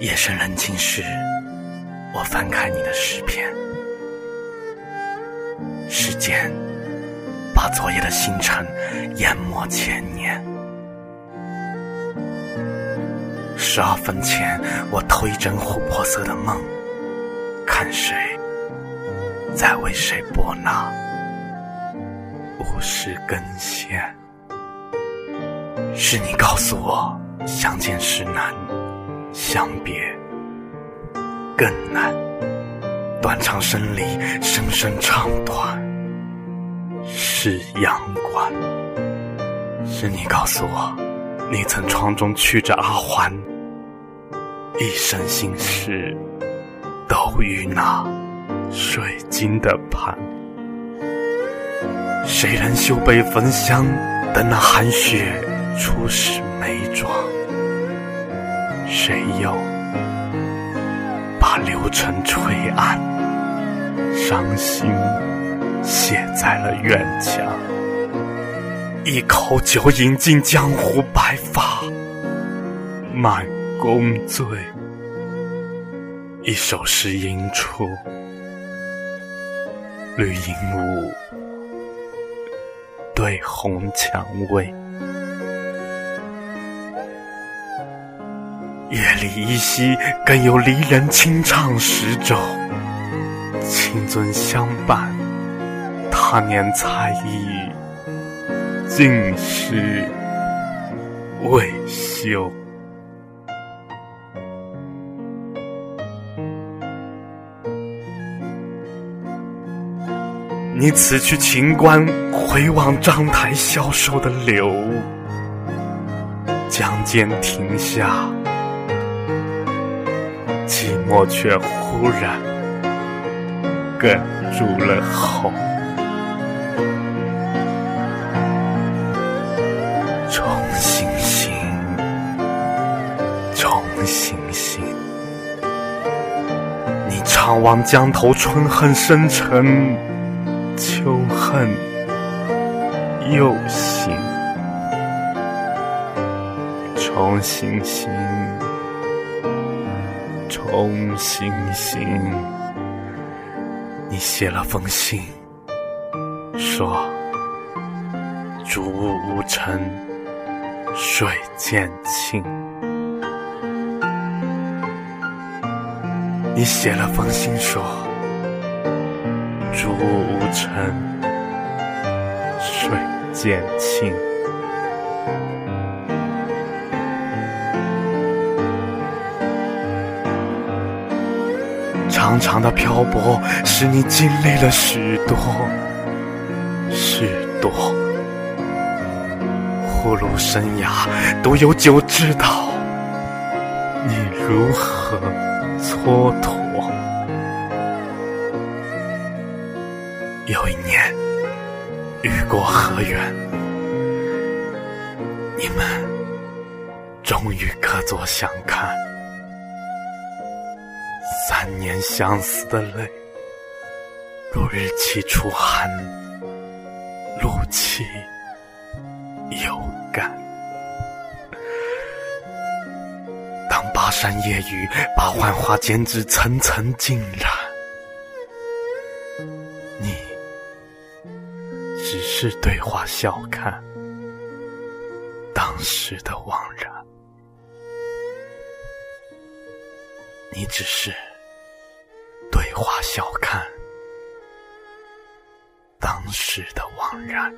夜深人静时，我翻开你的诗篇，时间把昨夜的星辰淹没千年。十二分前，我偷一枕琥珀色的梦，看谁在为谁拨那物是根线。是你告诉我，相见时难，相别更难。断肠声里，声声唱断，是阳关。是你告诉我，你曾窗中曲着阿环，一生心事都于那水晶的盘。谁人修杯焚香，等那寒雪？初始眉妆，谁又把流程吹暗？伤心写在了院墙。一口酒饮尽江湖白发，满宫醉。一首诗吟出绿鹦鹉对红蔷薇。夜里依稀，更有离人轻唱十奏。亲尊相伴，他年才艺尽是未休。你此去秦关，回望章台消瘦的柳，江间停下。寂寞却忽然哽住了喉。重新醒，重新醒。你怅望江头，春恨深沉，秋恨又醒。重新醒。重新醒，你写了封信，说竹无尘，水渐清。你写了封信，说竹无尘，水渐清。长长的漂泊，使你经历了许多许多。葫芦生涯，独有酒知道你如何蹉跎。有一年，雨过河源，你们终于可作相看。三年相思的泪，如日期初寒，露气有干。当巴山夜雨把幻花剪纸层层浸染，你只是对花笑看当时的惘然，你只是。对话笑看当时的惘然。